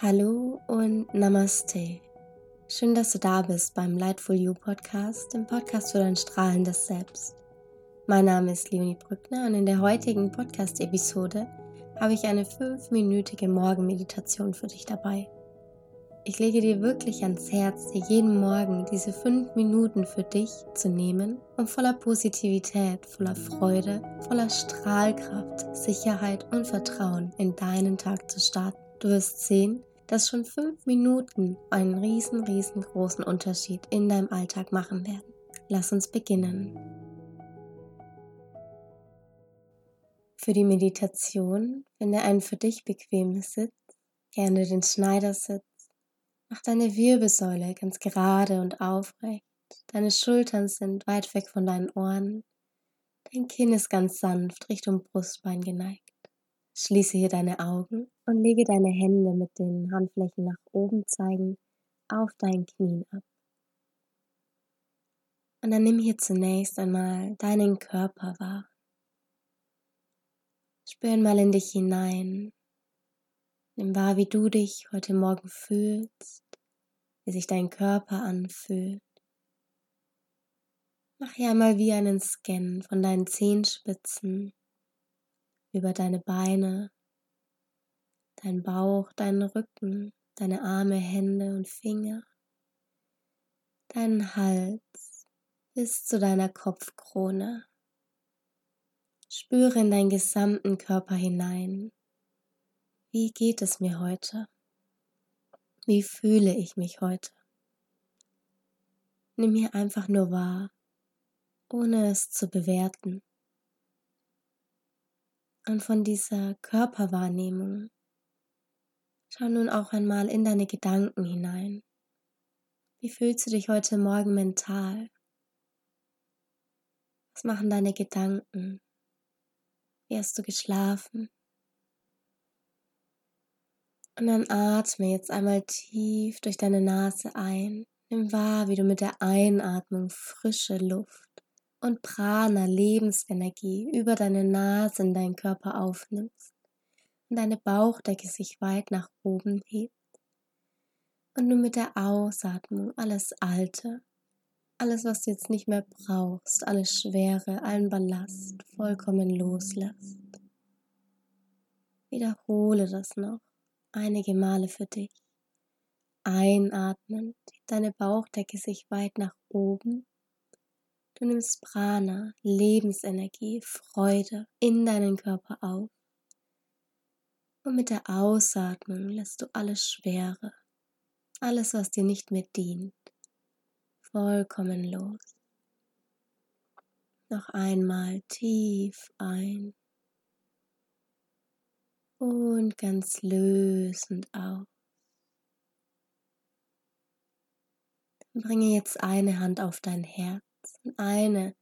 Hallo und Namaste. Schön, dass du da bist beim Lightful You Podcast, dem Podcast für dein strahlendes Selbst. Mein Name ist Leonie Brückner und in der heutigen Podcast-Episode habe ich eine fünfminütige Morgenmeditation für dich dabei. Ich lege dir wirklich ans Herz, dir jeden Morgen diese fünf Minuten für dich zu nehmen, um voller Positivität, voller Freude, voller Strahlkraft, Sicherheit und Vertrauen in deinen Tag zu starten. Du wirst sehen, dass schon fünf Minuten einen riesen, riesengroßen Unterschied in deinem Alltag machen werden. Lass uns beginnen. Für die Meditation finde einen für dich bequemen Sitz, gerne den Schneidersitz. Mach deine Wirbelsäule ganz gerade und aufrecht. Deine Schultern sind weit weg von deinen Ohren. Dein Kinn ist ganz sanft Richtung Brustbein geneigt. Schließe hier deine Augen und lege deine Hände mit den Handflächen nach oben zeigen auf deinen Knien ab. Und dann nimm hier zunächst einmal deinen Körper wahr. Spür mal in dich hinein. Nimm wahr, wie du dich heute Morgen fühlst, wie sich dein Körper anfühlt. Mach hier einmal wie einen Scan von deinen Zehenspitzen über deine Beine, dein Bauch, deinen Rücken, deine Arme, Hände und Finger, deinen Hals bis zu deiner Kopfkrone. Spüre in deinen gesamten Körper hinein. Wie geht es mir heute? Wie fühle ich mich heute? Nimm hier einfach nur wahr, ohne es zu bewerten. Und von dieser Körperwahrnehmung schau nun auch einmal in deine Gedanken hinein. Wie fühlst du dich heute Morgen mental? Was machen deine Gedanken? Wie hast du geschlafen? Und dann atme jetzt einmal tief durch deine Nase ein. Nimm wahr, wie du mit der Einatmung frische Luft und Prana, Lebensenergie, über deine Nase in deinen Körper aufnimmst und deine Bauchdecke sich weit nach oben hebt und du mit der Ausatmung alles Alte, alles, was du jetzt nicht mehr brauchst, alles Schwere, allen Ballast vollkommen loslässt. Wiederhole das noch einige Male für dich. Einatmen, deine Bauchdecke sich weit nach oben Du nimmst Prana, Lebensenergie, Freude in deinen Körper auf. Und mit der Ausatmung lässt du alles Schwere, alles, was dir nicht mehr dient, vollkommen los. Noch einmal tief ein und ganz lösend aus. Bringe jetzt eine Hand auf dein Herz und eine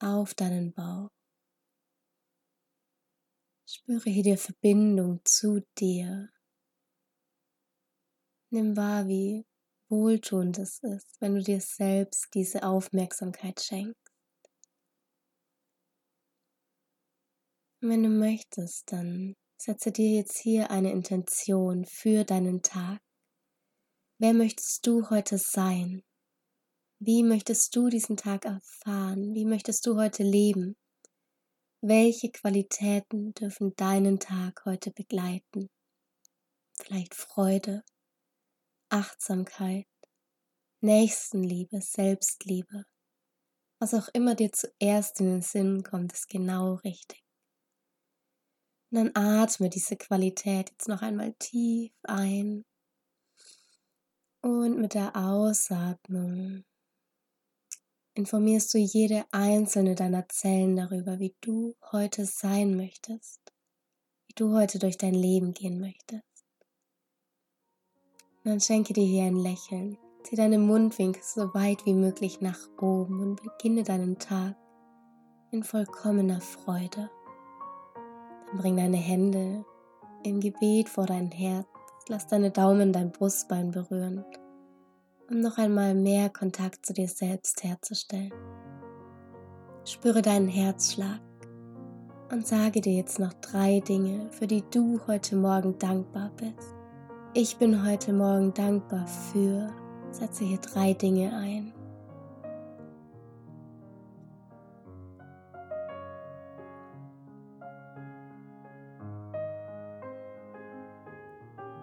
auf deinen Bauch. Spüre hier die Verbindung zu dir. Nimm wahr, wie wohltuend es ist, wenn du dir selbst diese Aufmerksamkeit schenkst. Und wenn du möchtest, dann setze dir jetzt hier eine Intention für deinen Tag. Wer möchtest du heute sein? Wie möchtest du diesen Tag erfahren? Wie möchtest du heute leben? Welche Qualitäten dürfen deinen Tag heute begleiten? Vielleicht Freude, Achtsamkeit, Nächstenliebe, Selbstliebe. Was auch immer dir zuerst in den Sinn kommt, ist genau richtig. Und dann atme diese Qualität jetzt noch einmal tief ein und mit der Ausatmung informierst du jede einzelne deiner Zellen darüber, wie du heute sein möchtest, wie du heute durch dein Leben gehen möchtest. Und dann schenke dir hier ein Lächeln, zieh deine Mundwinkel so weit wie möglich nach oben und beginne deinen Tag in vollkommener Freude. Dann bring deine Hände im Gebet vor dein Herz, lass deine Daumen dein Brustbein berühren um noch einmal mehr Kontakt zu dir selbst herzustellen. Spüre deinen Herzschlag und sage dir jetzt noch drei Dinge, für die du heute Morgen dankbar bist. Ich bin heute Morgen dankbar für, setze hier drei Dinge ein.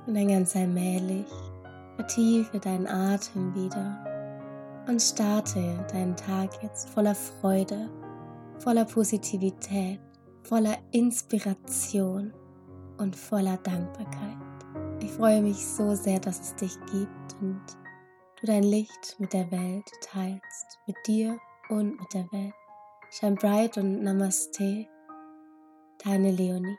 Und dann ganz allmählich vertiefe deinen Atem wieder und starte deinen Tag jetzt voller Freude, voller Positivität, voller Inspiration und voller Dankbarkeit. Ich freue mich so sehr, dass es dich gibt und du dein Licht mit der Welt teilst, mit dir und mit der Welt. Shine bright und Namaste, deine Leonie.